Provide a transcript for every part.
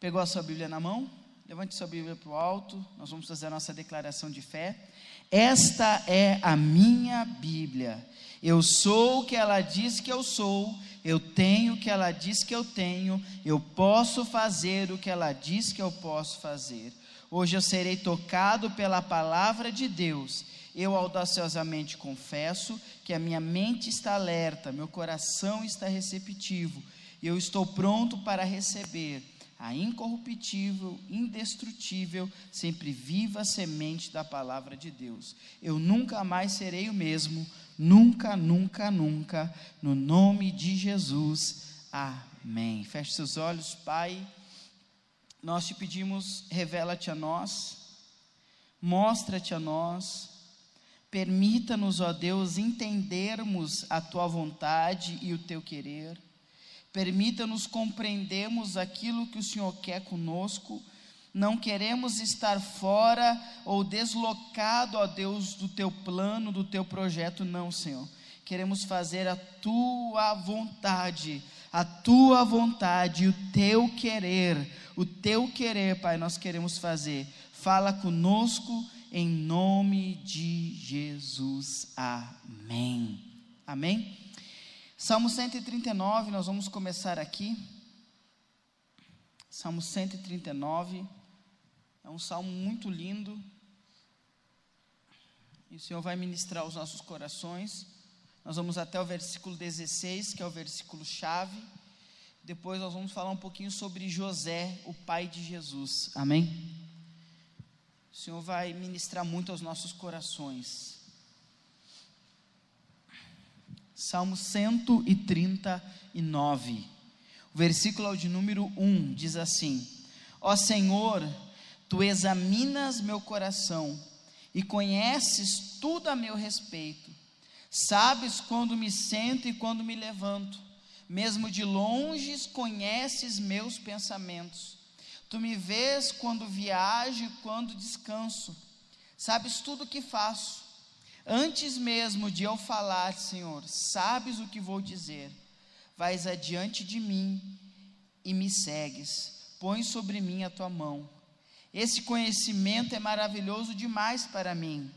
Pegou a sua Bíblia na mão? Levante sua Bíblia para o alto, nós vamos fazer a nossa declaração de fé. Esta é a minha Bíblia. Eu sou o que ela diz que eu sou, eu tenho o que ela diz que eu tenho, eu posso fazer o que ela diz que eu posso fazer. Hoje eu serei tocado pela palavra de Deus. Eu audaciosamente confesso que a minha mente está alerta, meu coração está receptivo, eu estou pronto para receber a incorruptível, indestrutível, sempre viva semente da palavra de Deus. Eu nunca mais serei o mesmo, nunca, nunca, nunca, no nome de Jesus. Amém. Feche seus olhos, Pai. Nós te pedimos, revela-te a nós, mostra-te a nós, permita-nos, ó Deus, entendermos a tua vontade e o teu querer Permita-nos compreendermos aquilo que o Senhor quer conosco. Não queremos estar fora ou deslocado, ó Deus, do teu plano, do teu projeto, não, Senhor. Queremos fazer a tua vontade, a tua vontade, o teu querer, o teu querer, Pai, nós queremos fazer. Fala conosco em nome de Jesus. Amém. Amém. Salmo 139, nós vamos começar aqui. Salmo 139, é um salmo muito lindo. E o Senhor vai ministrar os nossos corações. Nós vamos até o versículo 16, que é o versículo chave. Depois nós vamos falar um pouquinho sobre José, o pai de Jesus. Amém? O Senhor vai ministrar muito aos nossos corações. Salmo 139. O versículo de número 1 diz assim: Ó Senhor, tu examinas meu coração e conheces tudo a meu respeito. Sabes quando me sento e quando me levanto. Mesmo de longe conheces meus pensamentos. Tu me vês quando viajo e quando descanso. Sabes tudo o que faço. Antes mesmo de eu falar, Senhor, sabes o que vou dizer. Vais adiante de mim e me segues. Põe sobre mim a tua mão. Esse conhecimento é maravilhoso demais para mim.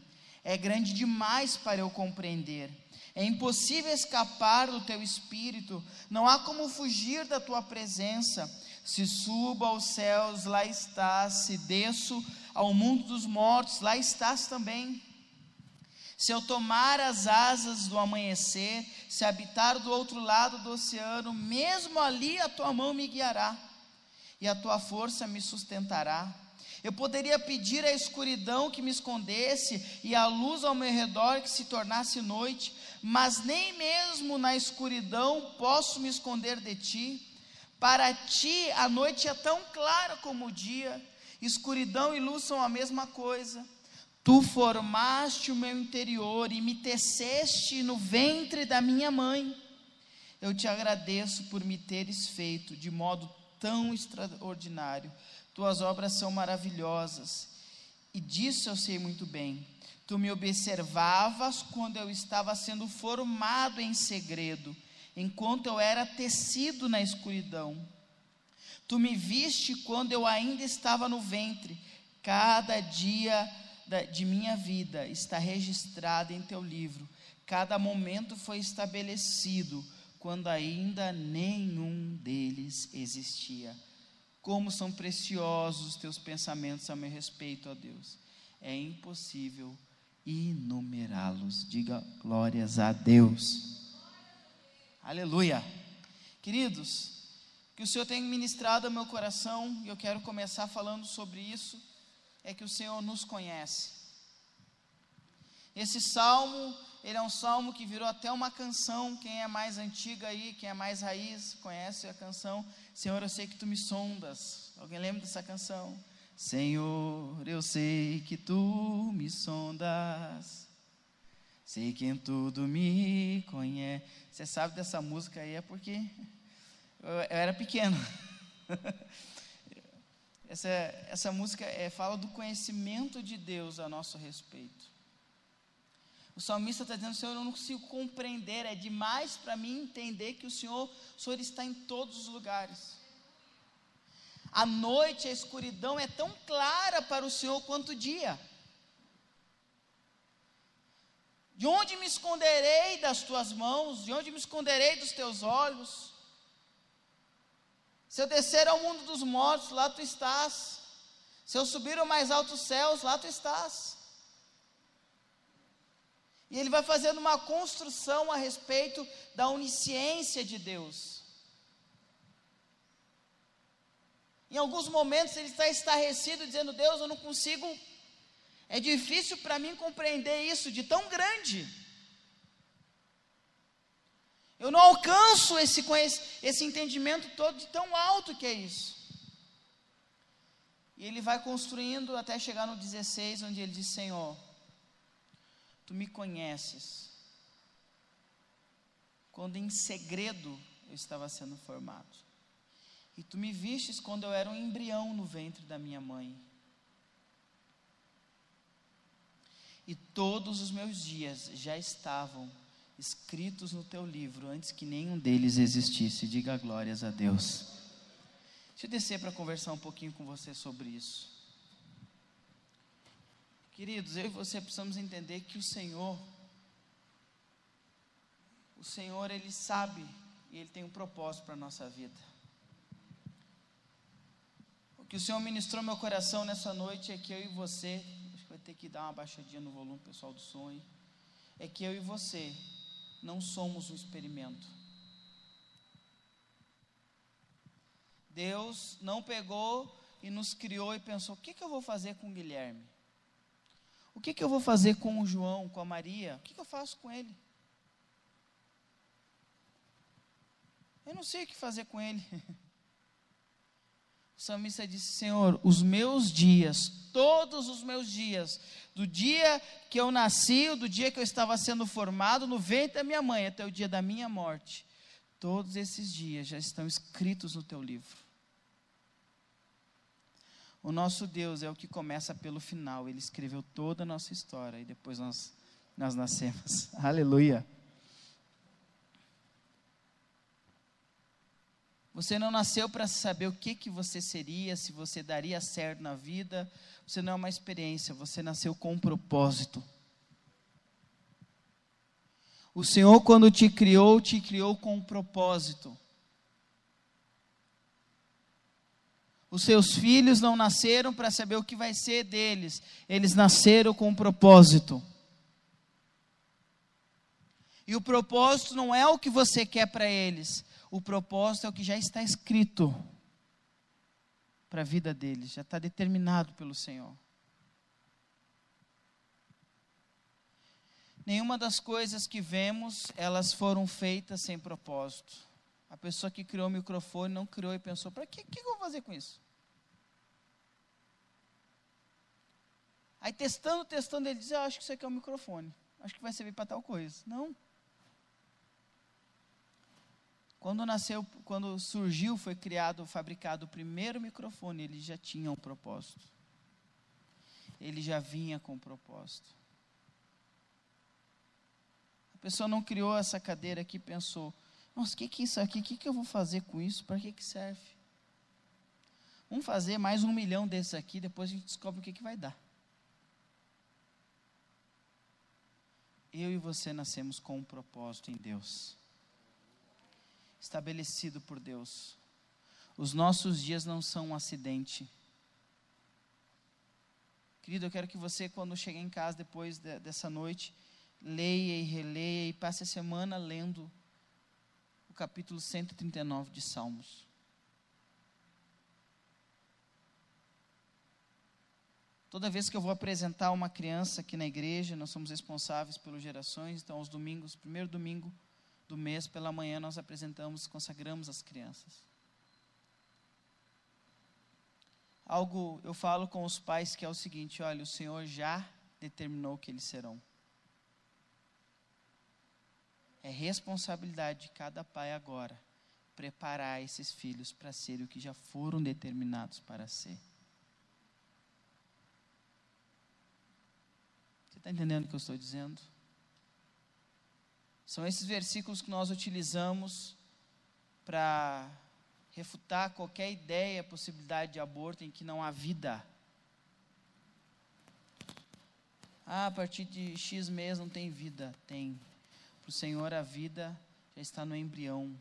É grande demais para eu compreender. É impossível escapar do teu espírito, não há como fugir da tua presença. Se subo aos céus, lá estás, se desço ao mundo dos mortos, lá estás também. Se eu tomar as asas do amanhecer, se habitar do outro lado do oceano, mesmo ali a tua mão me guiará e a tua força me sustentará. Eu poderia pedir a escuridão que me escondesse e a luz ao meu redor que se tornasse noite, mas nem mesmo na escuridão posso me esconder de ti. Para ti a noite é tão clara como o dia, escuridão e luz são a mesma coisa. Tu formaste o meu interior e me teceste no ventre da minha mãe. Eu te agradeço por me teres feito de modo tão extraordinário. Tuas obras são maravilhosas e disso eu sei muito bem. Tu me observavas quando eu estava sendo formado em segredo, enquanto eu era tecido na escuridão. Tu me viste quando eu ainda estava no ventre. Cada dia de minha vida está registrada em teu livro. Cada momento foi estabelecido quando ainda nenhum deles existia. Como são preciosos os teus pensamentos a meu respeito, ó Deus. É impossível enumerá-los. Diga glórias a Deus. Aleluia. Queridos, que o Senhor tenha ministrado ao meu coração, e eu quero começar falando sobre isso é que o Senhor nos conhece. Esse salmo, ele é um salmo que virou até uma canção. Quem é mais antiga aí, quem é mais raiz, conhece a canção. Senhor, eu sei que tu me sondas. Alguém lembra dessa canção? Senhor, eu sei que tu me sondas. Sei que em tudo me conhece. Você sabe dessa música aí é porque eu, era pequeno. Essa, essa música é, fala do conhecimento de Deus a nosso respeito. O salmista está dizendo, Senhor, eu não consigo compreender, é demais para mim entender que o Senhor, o Senhor está em todos os lugares. A noite, a escuridão é tão clara para o Senhor quanto o dia. De onde me esconderei das tuas mãos? De onde me esconderei dos teus olhos? Se eu descer ao mundo dos mortos, lá tu estás. Se eu subir ao mais altos céus, lá tu estás. E ele vai fazendo uma construção a respeito da onisciência de Deus. Em alguns momentos ele está estarrecido, dizendo: Deus, eu não consigo. É difícil para mim compreender isso de tão grande. Eu não alcanço esse, esse entendimento todo de tão alto que é isso. E ele vai construindo até chegar no 16, onde ele diz: Senhor, tu me conheces. Quando em segredo eu estava sendo formado. E tu me vistes quando eu era um embrião no ventre da minha mãe. E todos os meus dias já estavam escritos no teu livro antes que nenhum deles existisse. Diga glórias a Deus. Deixa eu descer para conversar um pouquinho com você sobre isso. Queridos, eu e você precisamos entender que o Senhor, o Senhor, Ele sabe e Ele tem um propósito para a nossa vida que o Senhor ministrou meu coração nessa noite é que eu e você, acho que vai ter que dar uma baixadinha no volume pessoal do sonho, é que eu e você não somos um experimento. Deus não pegou e nos criou e pensou: o que, que eu vou fazer com o Guilherme? O que, que eu vou fazer com o João, com a Maria? O que, que eu faço com ele? Eu não sei o que fazer com ele. O salmista disse: Senhor, os meus dias, todos os meus dias, do dia que eu nasci, do dia que eu estava sendo formado no ventre da minha mãe, até o dia da minha morte, todos esses dias já estão escritos no teu livro. O nosso Deus é o que começa pelo final, ele escreveu toda a nossa história e depois nós, nós nascemos. Aleluia. Você não nasceu para saber o que, que você seria, se você daria certo na vida. Você não é uma experiência, você nasceu com um propósito. O Senhor, quando te criou, te criou com um propósito. Os seus filhos não nasceram para saber o que vai ser deles, eles nasceram com um propósito. E o propósito não é o que você quer para eles, o propósito é o que já está escrito para a vida deles, já está determinado pelo Senhor. Nenhuma das coisas que vemos, elas foram feitas sem propósito. A pessoa que criou o microfone não criou e pensou: para que, que eu vou fazer com isso? Aí testando, testando, ele diz: Eu acho que isso aqui é um microfone. Acho que vai servir para tal coisa. Não. Quando nasceu, quando surgiu, foi criado, fabricado o primeiro microfone, ele já tinha um propósito. Ele já vinha com um propósito. A pessoa não criou essa cadeira aqui e pensou: nossa, o que, que é isso aqui? O que, que eu vou fazer com isso? Para que, que serve? Vamos fazer mais um milhão desses aqui, depois a gente descobre o que, que vai dar. Eu e você nascemos com um propósito em Deus estabelecido por Deus. Os nossos dias não são um acidente. Querido, eu quero que você, quando chegar em casa depois de, dessa noite, leia e releia e passe a semana lendo o capítulo 139 de Salmos. Toda vez que eu vou apresentar uma criança aqui na igreja, nós somos responsáveis pelas gerações, então aos domingos, primeiro domingo do mês, pela manhã, nós apresentamos, consagramos as crianças. Algo eu falo com os pais que é o seguinte: olha, o Senhor já determinou que eles serão. É responsabilidade de cada pai agora preparar esses filhos para serem o que já foram determinados para ser. Você está entendendo o que eu estou dizendo? São esses versículos que nós utilizamos para refutar qualquer ideia, possibilidade de aborto em que não há vida. Ah, a partir de X mês não tem vida. Tem. Para o Senhor, a vida já está no embrião.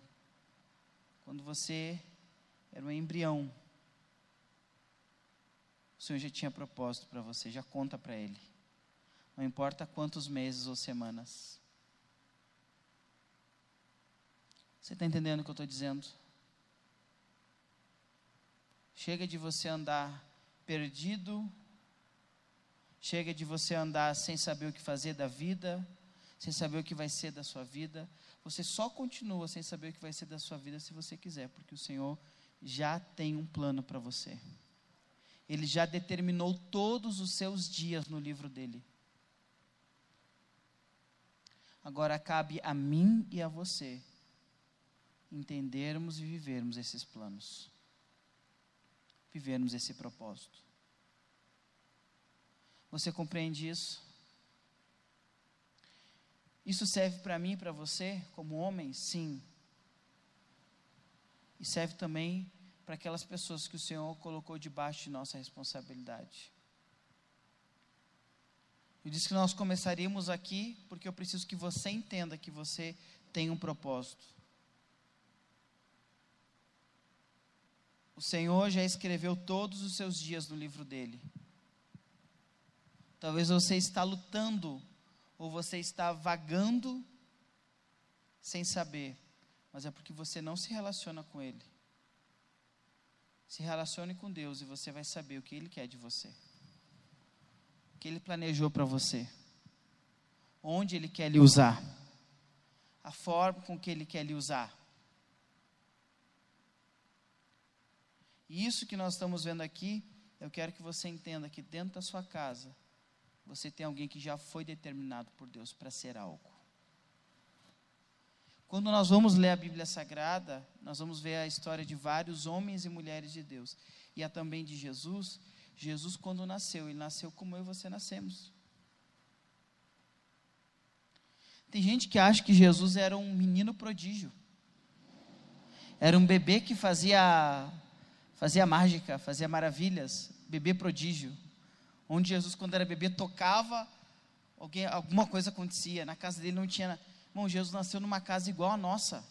Quando você era um embrião, o Senhor já tinha propósito para você, já conta para Ele. Não importa quantos meses ou semanas. Você está entendendo o que eu estou dizendo? Chega de você andar perdido, chega de você andar sem saber o que fazer da vida, sem saber o que vai ser da sua vida. Você só continua sem saber o que vai ser da sua vida se você quiser, porque o Senhor já tem um plano para você. Ele já determinou todos os seus dias no livro dele. Agora cabe a mim e a você entendermos e vivermos esses planos. Vivermos esse propósito. Você compreende isso? Isso serve para mim e para você, como homem? Sim. E serve também para aquelas pessoas que o Senhor colocou debaixo de nossa responsabilidade. Eu disse que nós começaríamos aqui porque eu preciso que você entenda que você tem um propósito. O Senhor já escreveu todos os seus dias no livro dele. Talvez você está lutando ou você está vagando sem saber, mas é porque você não se relaciona com ele. Se relacione com Deus e você vai saber o que ele quer de você que Ele planejou para você, onde Ele quer lhe usar, a forma com que Ele quer lhe usar. E isso que nós estamos vendo aqui, eu quero que você entenda que dentro da sua casa, você tem alguém que já foi determinado por Deus para ser algo. Quando nós vamos ler a Bíblia Sagrada, nós vamos ver a história de vários homens e mulheres de Deus, e a também de Jesus, Jesus, quando nasceu, ele nasceu como eu e você nascemos. Tem gente que acha que Jesus era um menino prodígio. Era um bebê que fazia fazia mágica, fazia maravilhas, bebê prodígio. Onde Jesus, quando era bebê, tocava, alguém, alguma coisa acontecia. Na casa dele não tinha. Bom, Jesus nasceu numa casa igual a nossa.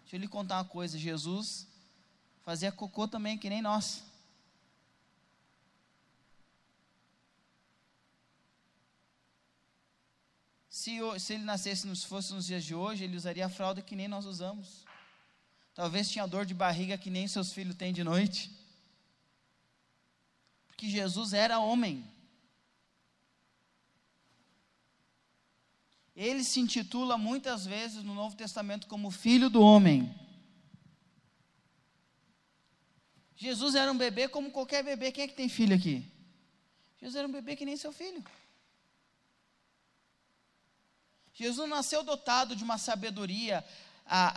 Deixa eu lhe contar uma coisa: Jesus fazia cocô também, que nem nós. Se, se ele nascesse, nos fosse nos dias de hoje, ele usaria a fralda que nem nós usamos. Talvez tinha dor de barriga que nem seus filhos têm de noite. Porque Jesus era homem. Ele se intitula muitas vezes no Novo Testamento como Filho do Homem. Jesus era um bebê como qualquer bebê. Quem é que tem filho aqui? Jesus era um bebê que nem seu filho. Jesus nasceu dotado de uma sabedoria. A,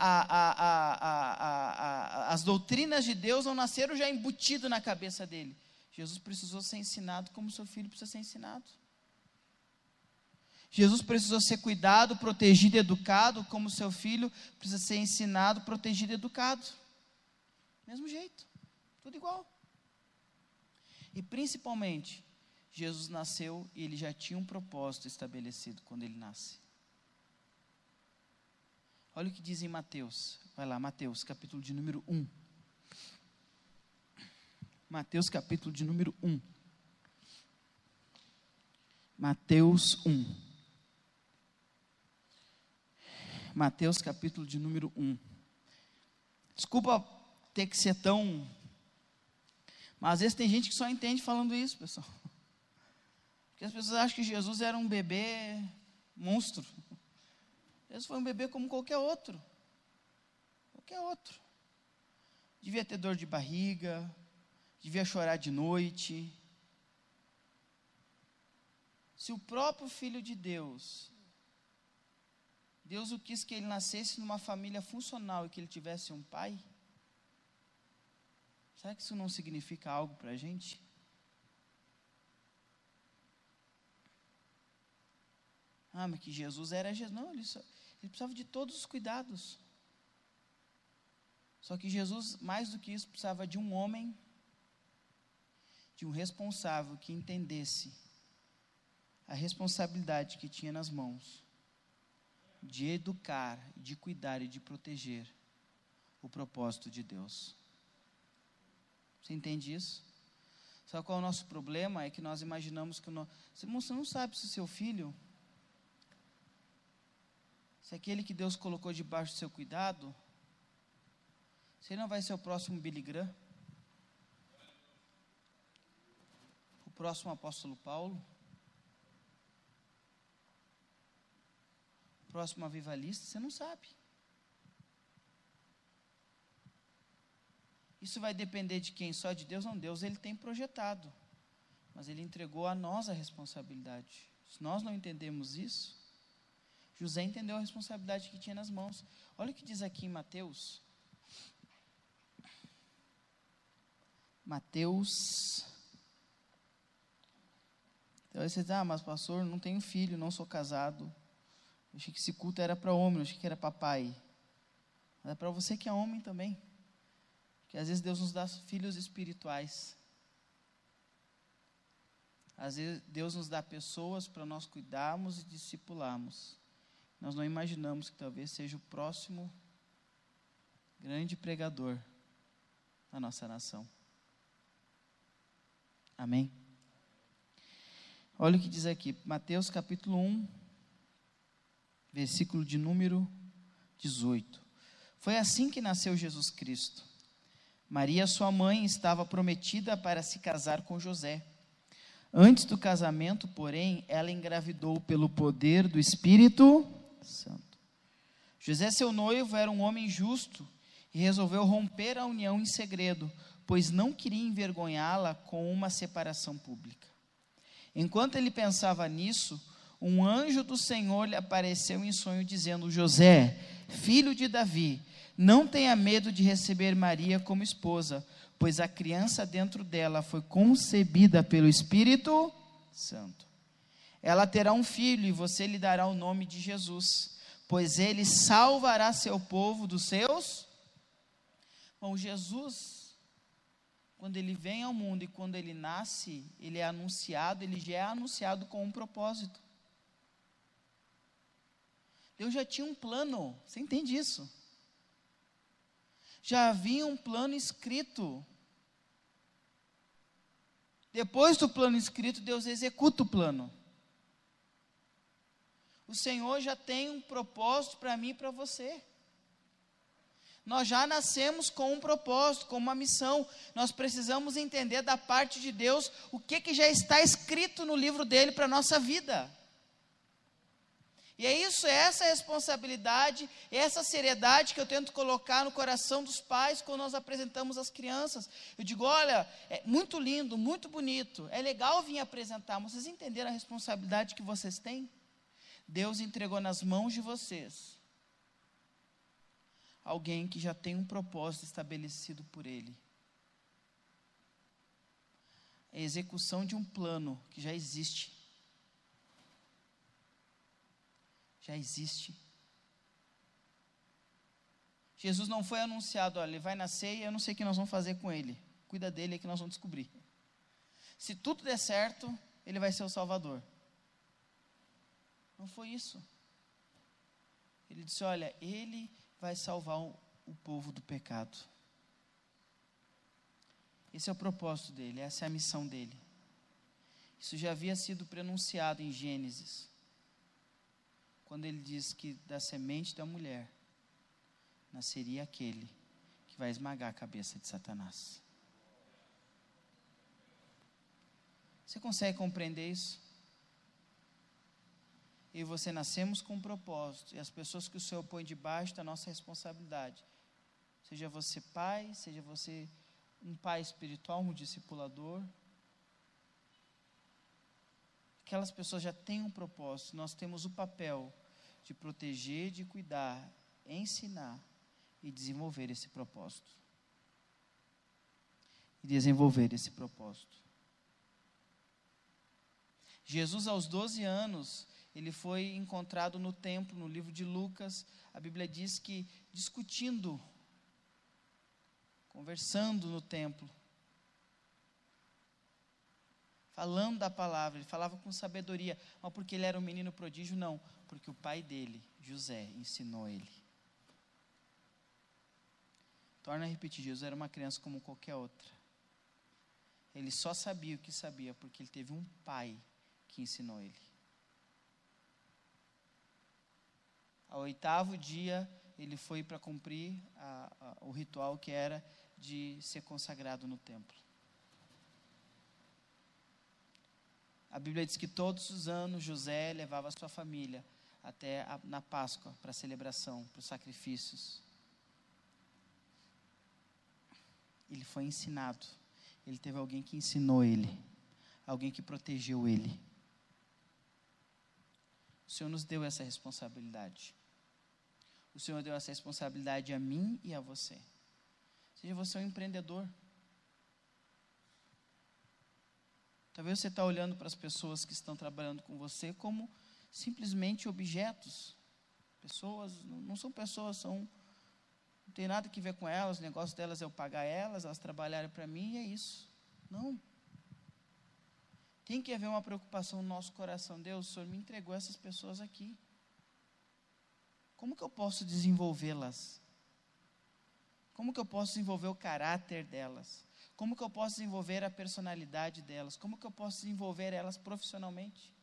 a, as doutrinas de Deus não nasceram já embutido na cabeça dele. Jesus precisou ser ensinado como seu filho precisa ser ensinado. Jesus precisou ser cuidado, protegido e educado, como seu filho precisa ser ensinado, protegido e educado. Mesmo jeito, tudo igual. E principalmente, Jesus nasceu e ele já tinha um propósito estabelecido quando ele nasce. Olha o que diz em Mateus. Vai lá, Mateus, capítulo de número 1. Mateus, capítulo de número 1. Mateus 1. Mateus, capítulo de número 1. Desculpa ter que ser tão. Mas às vezes tem gente que só entende falando isso, pessoal. Porque as pessoas acham que Jesus era um bebê monstro. Jesus foi um bebê como qualquer outro. Qualquer outro. Devia ter dor de barriga, devia chorar de noite. Se o próprio Filho de Deus, Deus o quis que ele nascesse numa família funcional e que ele tivesse um pai, será que isso não significa algo para a gente? Ah, mas que Jesus era Jesus. Não, ele, só, ele precisava de todos os cuidados. Só que Jesus, mais do que isso, precisava de um homem, de um responsável que entendesse a responsabilidade que tinha nas mãos de educar, de cuidar e de proteger o propósito de Deus. Você entende isso? Sabe qual é o nosso problema? É que nós imaginamos que o no... você não sabe se seu filho, se aquele que Deus colocou debaixo do seu cuidado, se ele não vai ser o próximo Billy Graham, o próximo apóstolo Paulo, o próximo avivalista, você não sabe. Isso vai depender de quem? Só de Deus? Não, Deus ele tem projetado. Mas ele entregou a nós a responsabilidade. Se nós não entendemos isso, José entendeu a responsabilidade que tinha nas mãos. Olha o que diz aqui em Mateus. Mateus. Então você ah, mas pastor, não tenho filho, não sou casado. Eu achei que esse culto era para homem, eu achei que era para pai. Mas é para você que é homem também. Que às vezes Deus nos dá filhos espirituais. Às vezes Deus nos dá pessoas para nós cuidarmos e discipularmos. Nós não imaginamos que talvez seja o próximo grande pregador da nossa nação. Amém? Olha o que diz aqui, Mateus capítulo 1, versículo de número 18. Foi assim que nasceu Jesus Cristo. Maria, sua mãe, estava prometida para se casar com José. Antes do casamento, porém, ela engravidou pelo poder do Espírito Santo. José, seu noivo, era um homem justo e resolveu romper a união em segredo, pois não queria envergonhá-la com uma separação pública. Enquanto ele pensava nisso, um anjo do Senhor lhe apareceu em sonho, dizendo: José, filho de Davi, não tenha medo de receber Maria como esposa, pois a criança dentro dela foi concebida pelo Espírito Santo. Ela terá um filho e você lhe dará o nome de Jesus, pois ele salvará seu povo dos seus. Bom, Jesus, quando ele vem ao mundo e quando ele nasce, ele é anunciado, ele já é anunciado com um propósito. Deus já tinha um plano, você entende isso? já havia um plano escrito. Depois do plano escrito, Deus executa o plano. O Senhor já tem um propósito para mim e para você. Nós já nascemos com um propósito, com uma missão. Nós precisamos entender da parte de Deus o que, que já está escrito no livro dele para a nossa vida. E é isso, é essa responsabilidade, essa seriedade que eu tento colocar no coração dos pais quando nós apresentamos as crianças. Eu digo, olha, é muito lindo, muito bonito, é legal vir apresentar, mas vocês entenderam a responsabilidade que vocês têm? Deus entregou nas mãos de vocês alguém que já tem um propósito estabelecido por Ele. A execução de um plano que já existe. já existe. Jesus não foi anunciado, olha, ele vai nascer e eu não sei o que nós vamos fazer com ele. Cuida dele é que nós vamos descobrir. Se tudo der certo, ele vai ser o Salvador. Não foi isso. Ele disse: Olha, ele vai salvar o, o povo do pecado. Esse é o propósito dele, essa é a missão dele. Isso já havia sido pronunciado em Gênesis quando ele diz que da semente da mulher nasceria aquele que vai esmagar a cabeça de Satanás. Você consegue compreender isso? E você nascemos com um propósito, e as pessoas que o Senhor põe debaixo da nossa responsabilidade, seja você pai, seja você um pai espiritual, um discipulador, aquelas pessoas já têm um propósito, nós temos o papel de proteger, de cuidar, ensinar e desenvolver esse propósito. E desenvolver esse propósito. Jesus, aos 12 anos, ele foi encontrado no templo, no livro de Lucas. A Bíblia diz que discutindo conversando no templo, falando da palavra, ele falava com sabedoria, mas porque ele era um menino prodígio, não, porque o pai dele, José, ensinou ele. Torna a repetir, Jesus era uma criança como qualquer outra. Ele só sabia o que sabia porque ele teve um pai que ensinou ele. Ao oitavo dia, ele foi para cumprir a, a, o ritual que era de ser consagrado no templo. A Bíblia diz que todos os anos José levava a sua família até a, na Páscoa para a celebração, para os sacrifícios. Ele foi ensinado. Ele teve alguém que ensinou ele, alguém que protegeu ele. O Senhor nos deu essa responsabilidade. O Senhor deu essa responsabilidade a mim e a você. Seja você um empreendedor. Talvez você está olhando para as pessoas que estão trabalhando com você como simplesmente objetos. Pessoas, não são pessoas, são. Não tem nada que ver com elas, o negócio delas é eu pagar elas, elas trabalharem para mim e é isso. Não. Tem que haver uma preocupação no nosso coração. Deus, o Senhor me entregou essas pessoas aqui. Como que eu posso desenvolvê-las? Como que eu posso desenvolver o caráter delas? Como que eu posso desenvolver a personalidade delas? Como que eu posso desenvolver elas profissionalmente?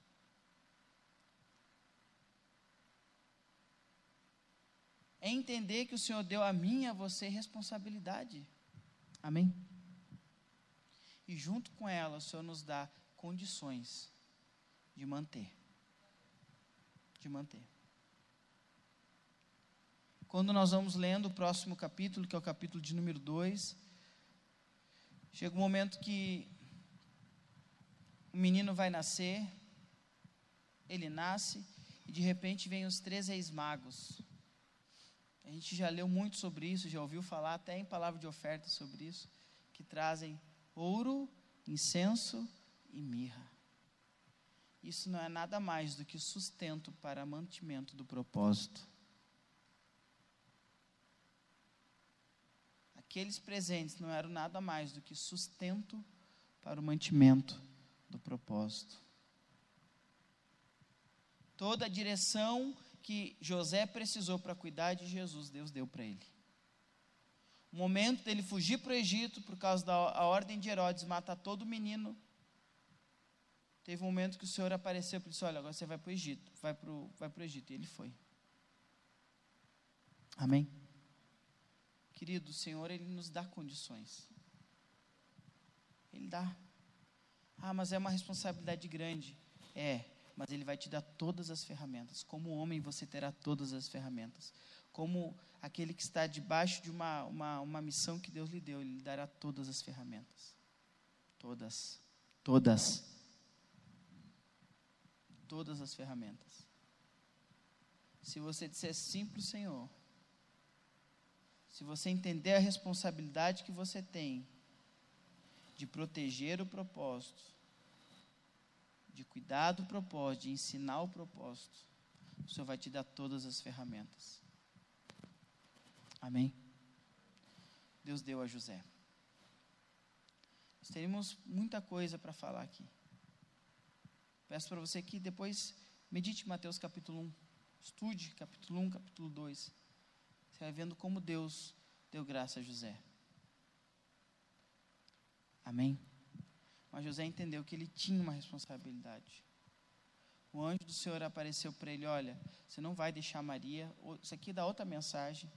É entender que o Senhor deu a mim e a você responsabilidade. Amém? E junto com ela, o Senhor nos dá condições de manter. De manter. Quando nós vamos lendo o próximo capítulo, que é o capítulo de número 2, chega um momento que o menino vai nascer, ele nasce, e de repente vem os três reis magos. A gente já leu muito sobre isso, já ouviu falar até em palavra de oferta sobre isso, que trazem ouro, incenso e mirra. Isso não é nada mais do que sustento para mantimento do propósito. aqueles presentes não eram nada mais do que sustento para o mantimento do propósito. Toda a direção que José precisou para cuidar de Jesus, Deus deu para ele. O momento dele fugir para o Egito, por causa da ordem de Herodes matar todo menino, teve um momento que o Senhor apareceu e disse: Olha, agora você vai para o Egito, vai para o vai o Egito. E ele foi. Amém? Querido, o Senhor, Ele nos dá condições. Ele dá. Ah, mas é uma responsabilidade grande. É, mas Ele vai te dar todas as ferramentas. Como homem, você terá todas as ferramentas. Como aquele que está debaixo de uma, uma, uma missão que Deus lhe deu, Ele lhe dará todas as ferramentas. Todas. Todas. Todas as ferramentas. Se você disser sim para o Senhor, se você entender a responsabilidade que você tem de proteger o propósito, de cuidar do propósito, de ensinar o propósito, o Senhor vai te dar todas as ferramentas. Amém? Deus deu a José. Nós teremos muita coisa para falar aqui. Peço para você que depois medite Mateus capítulo 1. Estude capítulo 1, capítulo 2. Você vai vendo como Deus deu graça a José. Amém? Mas José entendeu que ele tinha uma responsabilidade. O anjo do Senhor apareceu para ele: Olha, você não vai deixar Maria. Isso aqui dá outra mensagem.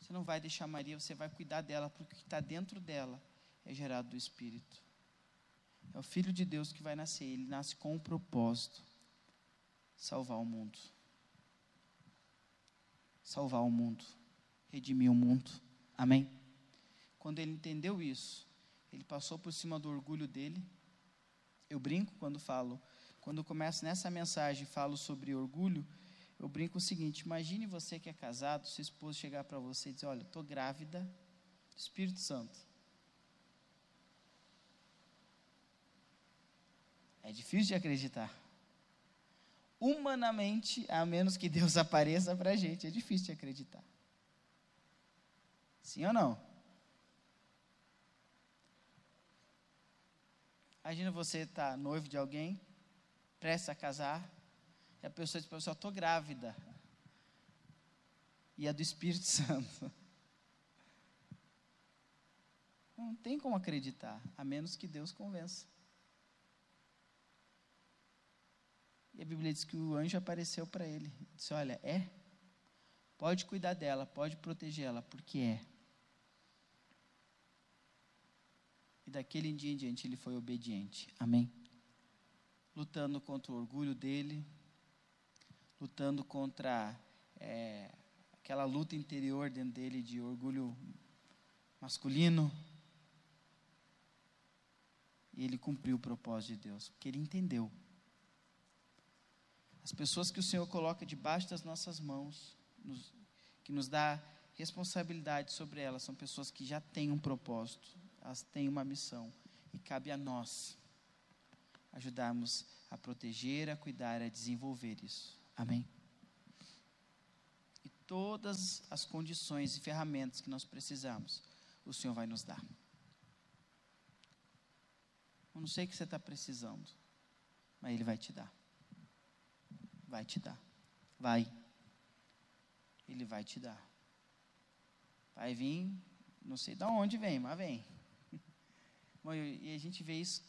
Você não vai deixar Maria, você vai cuidar dela, porque o que está dentro dela é gerado do Espírito. É o Filho de Deus que vai nascer. Ele nasce com o propósito salvar o mundo salvar o mundo, redimir o mundo. Amém? Quando ele entendeu isso, ele passou por cima do orgulho dele. Eu brinco quando falo, quando começo nessa mensagem falo sobre orgulho, eu brinco o seguinte: imagine você que é casado, sua esposa chegar para você e dizer: Olha, estou grávida do Espírito Santo. É difícil de acreditar humanamente, a menos que Deus apareça para a gente, é difícil de acreditar. Sim ou não? Imagina você estar tá noivo de alguém, prestes a casar, e a pessoa diz para você, estou grávida. E é do Espírito Santo. Não tem como acreditar, a menos que Deus convença. E a Bíblia diz que o anjo apareceu para ele. Disse: Olha, é. Pode cuidar dela, pode protegê-la, porque é. E daquele dia em diante ele foi obediente. Amém? Lutando contra o orgulho dele, lutando contra é, aquela luta interior dentro dele de orgulho masculino. E ele cumpriu o propósito de Deus, porque ele entendeu. As pessoas que o Senhor coloca debaixo das nossas mãos, nos, que nos dá responsabilidade sobre elas, são pessoas que já têm um propósito, elas têm uma missão, e cabe a nós ajudarmos a proteger, a cuidar, a desenvolver isso. Amém? E todas as condições e ferramentas que nós precisamos, o Senhor vai nos dar. Eu não sei o que você está precisando, mas Ele vai te dar. Vai te dar. Vai. Ele vai te dar. Vai vir, não sei de onde vem, mas vem. Bom, e a gente vê isso,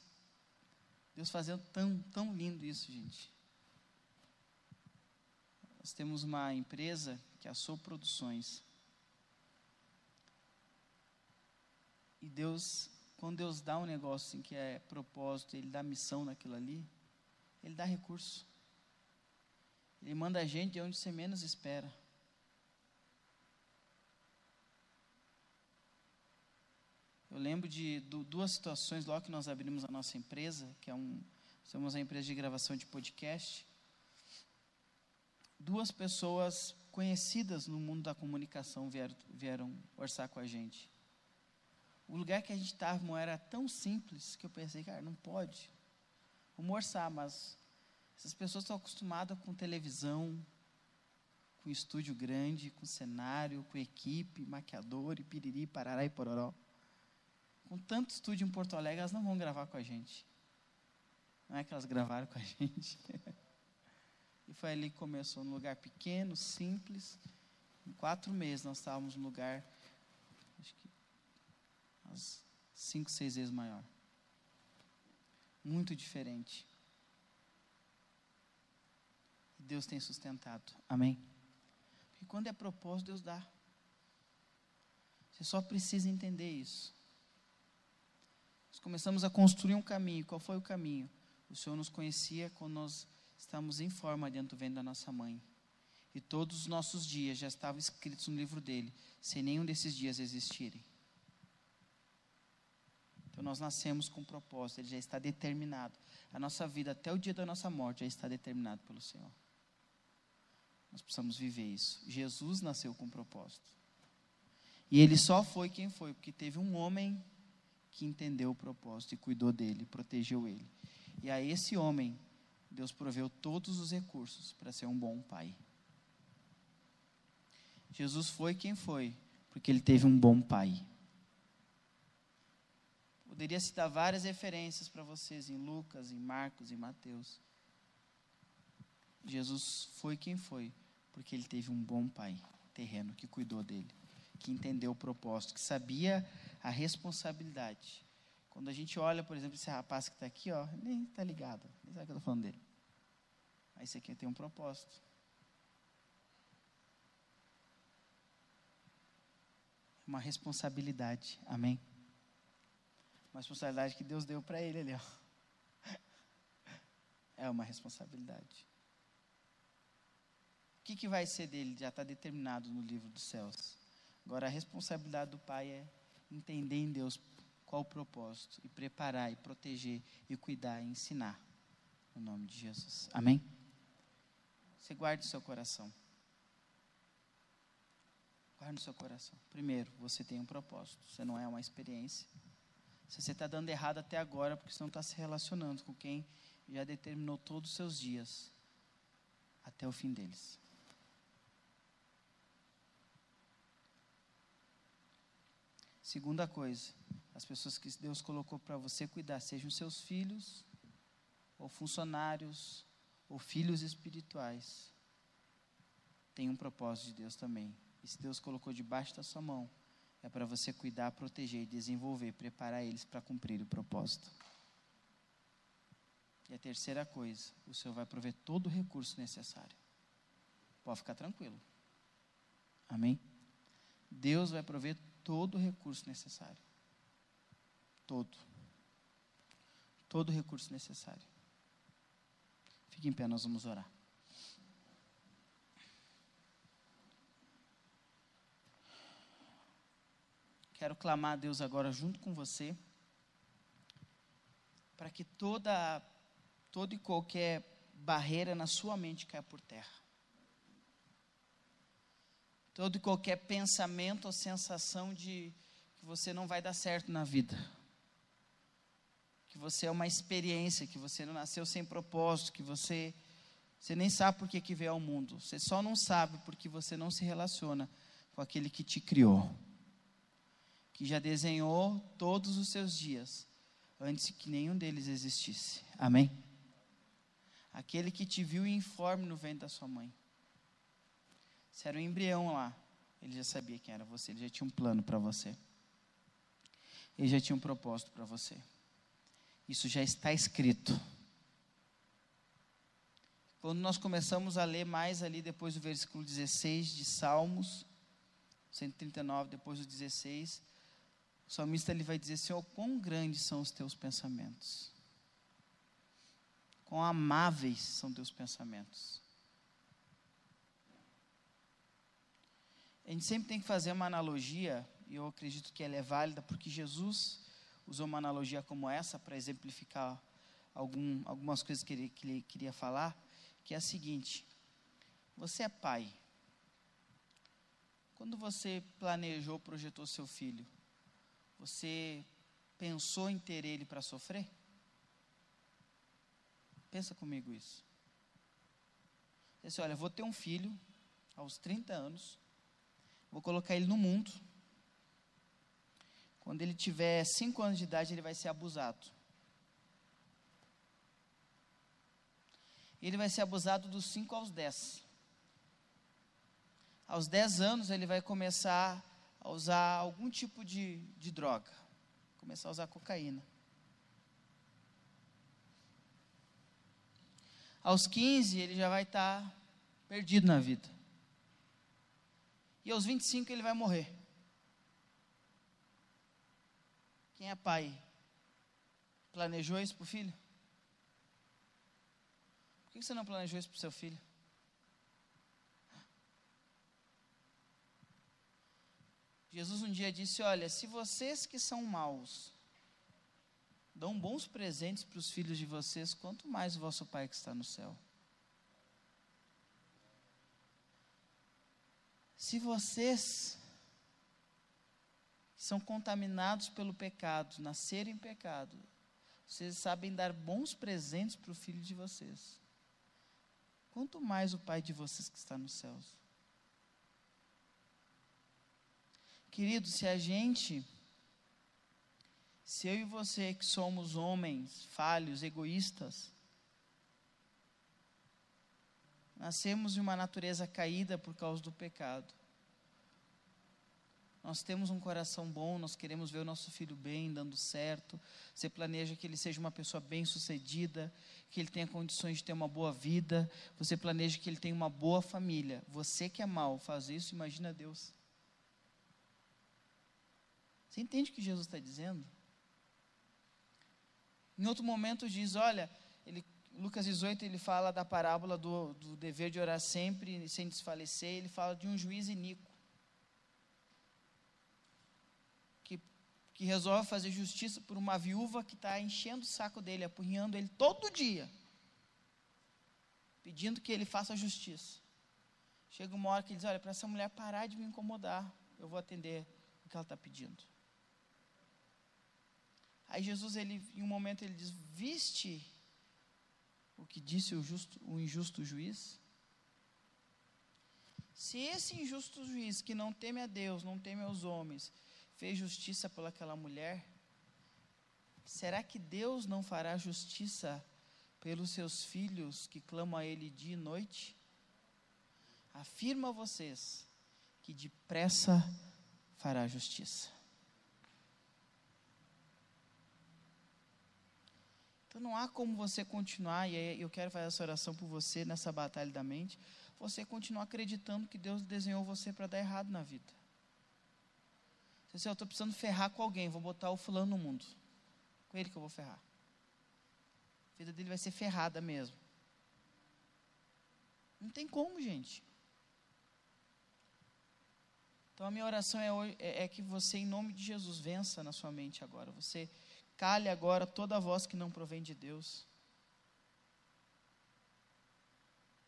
Deus fazendo tão, tão lindo isso, gente. Nós temos uma empresa que é a Sou Produções. E Deus quando Deus dá um negócio assim, que é propósito, Ele dá missão naquilo ali, Ele dá recurso. Ele manda a gente de onde você menos espera. Eu lembro de duas situações logo que nós abrimos a nossa empresa, que é um, somos a empresa de gravação de podcast. Duas pessoas conhecidas no mundo da comunicação vieram, vieram orçar com a gente o lugar que a gente estava era tão simples que eu pensei, cara, não pode. Vamos orçar, mas essas pessoas estão acostumadas com televisão, com estúdio grande, com cenário, com equipe, maquiador, e piriri, parará e pororó. Com tanto estúdio em Porto Alegre, elas não vão gravar com a gente. Não é que elas gravaram com a gente. e foi ali que começou, num lugar pequeno, simples. Em quatro meses nós estávamos num lugar umas cinco, seis vezes maior. Muito diferente. Deus tem sustentado. Amém? Porque quando é propósito, Deus dá. Você só precisa entender isso. Nós começamos a construir um caminho. Qual foi o caminho? O Senhor nos conhecia quando nós estávamos em forma dentro do ventre da nossa mãe. E todos os nossos dias já estavam escritos no livro dele, sem nenhum desses dias existirem. Então nós nascemos com um propósito, ele já está determinado. A nossa vida até o dia da nossa morte já está determinado pelo Senhor. Nós precisamos viver isso. Jesus nasceu com um propósito. E ele só foi quem foi, porque teve um homem que entendeu o propósito e cuidou dele, protegeu ele. E a esse homem, Deus proveu todos os recursos para ser um bom pai. Jesus foi quem foi, porque ele teve um bom pai. Poderia citar várias referências para vocês em Lucas, em Marcos, em Mateus. Jesus foi quem foi, porque ele teve um bom pai terreno que cuidou dele, que entendeu o propósito, que sabia a responsabilidade. Quando a gente olha, por exemplo, esse rapaz que está aqui, ó, nem está ligado, nem sabe o que eu estou falando dele. Mas esse aqui tem um propósito. É uma responsabilidade, amém? Uma responsabilidade que Deus deu para ele ali, ó. É uma responsabilidade. O que, que vai ser dele? Já está determinado no livro dos céus. Agora, a responsabilidade do pai é entender em Deus qual o propósito, e preparar, e proteger, e cuidar, e ensinar. No nome de Jesus. Amém? Você guarde o seu coração. Guarde o seu coração. Primeiro, você tem um propósito. Você não é uma experiência. Se você está dando errado até agora, porque você não está se relacionando com quem já determinou todos os seus dias até o fim deles. Segunda coisa, as pessoas que Deus colocou para você cuidar, sejam seus filhos, ou funcionários, ou filhos espirituais, tem um propósito de Deus também. E se Deus colocou debaixo da sua mão, é para você cuidar, proteger, desenvolver, preparar eles para cumprir o propósito. E a terceira coisa, o Senhor vai prover todo o recurso necessário. Pode ficar tranquilo. Amém? Deus vai prover todo o recurso necessário. Todo. Todo o recurso necessário. Fique em pé, nós vamos orar. Quero clamar a Deus agora junto com você, para que toda, toda e qualquer barreira na sua mente caia por terra. Todo e qualquer pensamento ou sensação de que você não vai dar certo na vida. Que você é uma experiência, que você não nasceu sem propósito, que você você nem sabe por que, que veio ao mundo. Você só não sabe porque você não se relaciona com aquele que te criou. Que já desenhou todos os seus dias antes que nenhum deles existisse. Amém? Aquele que te viu informe no ventre da sua mãe. Você era um embrião lá. Ele já sabia quem era você, ele já tinha um plano para você. Ele já tinha um propósito para você. Isso já está escrito. Quando nós começamos a ler mais ali depois do versículo 16 de Salmos 139, depois do 16, o salmista ele vai dizer: Senhor, quão grandes são os teus pensamentos, quão amáveis são teus pensamentos. A gente sempre tem que fazer uma analogia, e eu acredito que ela é válida, porque Jesus usou uma analogia como essa para exemplificar algum, algumas coisas que ele, que ele queria falar, que é a seguinte: você é pai. Quando você planejou, projetou seu filho, você pensou em ter ele para sofrer? Pensa comigo isso. Você disse, olha, vou ter um filho aos 30 anos, Vou colocar ele no mundo. Quando ele tiver 5 anos de idade, ele vai ser abusado. Ele vai ser abusado dos 5 aos 10. Aos 10 anos, ele vai começar a usar algum tipo de, de droga. Começar a usar cocaína. Aos 15, ele já vai estar tá perdido na vida e aos 25 ele vai morrer. Quem é pai? Planejou isso para o filho? Por que você não planejou isso para o seu filho? Jesus um dia disse: Olha, se vocês que são maus dão bons presentes para os filhos de vocês, quanto mais o vosso Pai que está no céu. Se vocês são contaminados pelo pecado, nasceram em pecado, vocês sabem dar bons presentes para o filho de vocês. Quanto mais o Pai de vocês que está nos céus. Querido, se a gente, se eu e você que somos homens falhos, egoístas, Nascemos de uma natureza caída por causa do pecado. Nós temos um coração bom, nós queremos ver o nosso filho bem, dando certo. Você planeja que ele seja uma pessoa bem-sucedida, que ele tenha condições de ter uma boa vida. Você planeja que ele tenha uma boa família. Você que é mal faz isso, imagina Deus. Você entende o que Jesus está dizendo? Em outro momento diz: Olha, ele Lucas 18 ele fala da parábola do, do dever de orar sempre, sem desfalecer. Ele fala de um juiz iníquo. Que, que resolve fazer justiça por uma viúva que está enchendo o saco dele, apurrinhando ele todo dia. Pedindo que ele faça justiça. Chega uma hora que ele diz: Olha, para essa mulher parar de me incomodar, eu vou atender o que ela está pedindo. Aí Jesus, ele, em um momento, ele diz: Viste o que disse o, justo, o injusto juiz? Se esse injusto juiz que não teme a Deus, não teme aos homens, fez justiça pelaquela mulher, será que Deus não fará justiça pelos seus filhos que clamam a Ele dia e noite? Afirma a vocês que depressa fará justiça. Então não há como você continuar, e eu quero fazer essa oração por você nessa batalha da mente, você continuar acreditando que Deus desenhou você para dar errado na vida. Diz, eu estou precisando ferrar com alguém, vou botar o fulano no mundo. Com ele que eu vou ferrar. A vida dele vai ser ferrada mesmo. Não tem como, gente. Então a minha oração é, é, é que você, em nome de Jesus, vença na sua mente agora. Você Cale agora toda voz que não provém de Deus.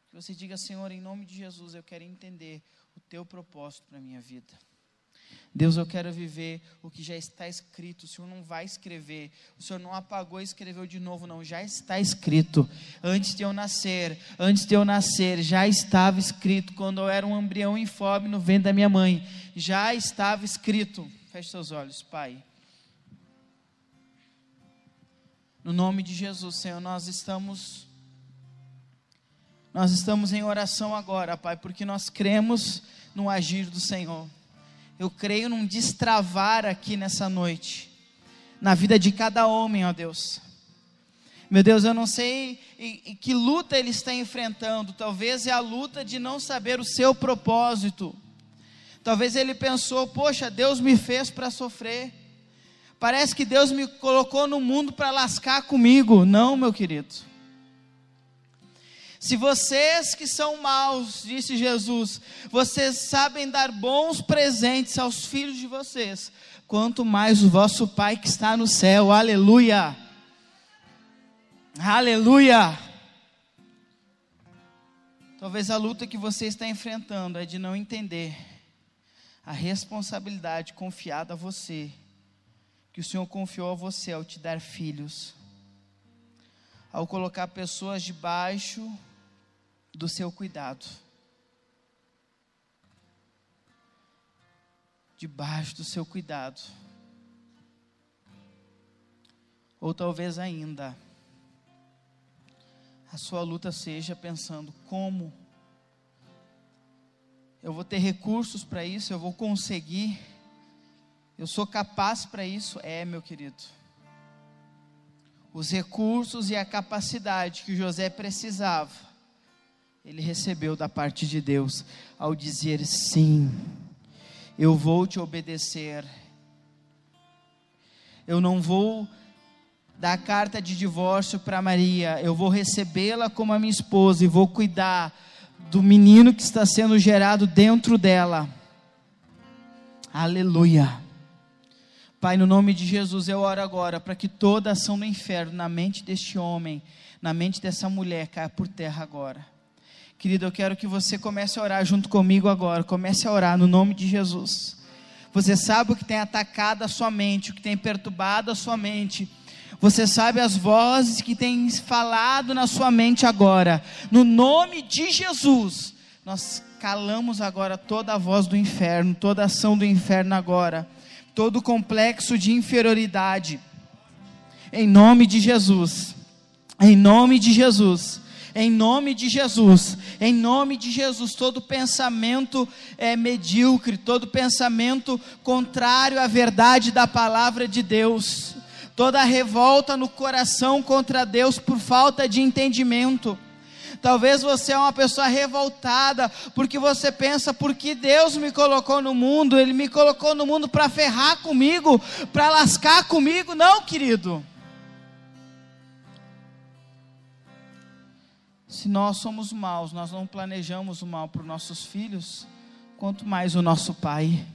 Que você diga, Senhor, em nome de Jesus, eu quero entender o teu propósito para a minha vida. Deus, eu quero viver o que já está escrito. O Senhor não vai escrever. O Senhor não apagou e escreveu de novo, não. Já está escrito. Antes de eu nascer, antes de eu nascer, já estava escrito. Quando eu era um embrião informe no ventre da minha mãe, já estava escrito. Feche seus olhos, Pai. No nome de Jesus, Senhor, nós estamos nós estamos em oração agora, Pai, porque nós cremos no agir do Senhor. Eu creio num destravar aqui nessa noite, na vida de cada homem, ó Deus. Meu Deus, eu não sei que luta ele está enfrentando, talvez é a luta de não saber o seu propósito. Talvez ele pensou, poxa, Deus me fez para sofrer. Parece que Deus me colocou no mundo para lascar comigo. Não, meu querido. Se vocês que são maus, disse Jesus, vocês sabem dar bons presentes aos filhos de vocês, quanto mais o vosso Pai que está no céu. Aleluia! Aleluia! Talvez a luta que você está enfrentando é de não entender a responsabilidade confiada a você que o Senhor confiou a você ao te dar filhos, ao colocar pessoas debaixo do seu cuidado. Debaixo do seu cuidado. Ou talvez ainda a sua luta seja pensando como eu vou ter recursos para isso, eu vou conseguir eu sou capaz para isso? É, meu querido. Os recursos e a capacidade que José precisava, ele recebeu da parte de Deus ao dizer sim, eu vou te obedecer. Eu não vou dar carta de divórcio para Maria, eu vou recebê-la como a minha esposa e vou cuidar do menino que está sendo gerado dentro dela. Aleluia. Pai, no nome de Jesus, eu oro agora para que toda ação do inferno na mente deste homem, na mente dessa mulher, caia por terra agora. Querido, eu quero que você comece a orar junto comigo agora. Comece a orar no nome de Jesus. Você sabe o que tem atacado a sua mente, o que tem perturbado a sua mente. Você sabe as vozes que têm falado na sua mente agora. No nome de Jesus, nós calamos agora toda a voz do inferno, toda a ação do inferno agora todo complexo de inferioridade. Em nome de Jesus. Em nome de Jesus. Em nome de Jesus. Em nome de Jesus. Todo pensamento é medíocre, todo pensamento contrário à verdade da palavra de Deus. Toda revolta no coração contra Deus por falta de entendimento Talvez você é uma pessoa revoltada, porque você pensa, porque Deus me colocou no mundo, Ele me colocou no mundo para ferrar comigo, para lascar comigo. Não, querido. Se nós somos maus, nós não planejamos o mal para os nossos filhos, quanto mais o nosso Pai.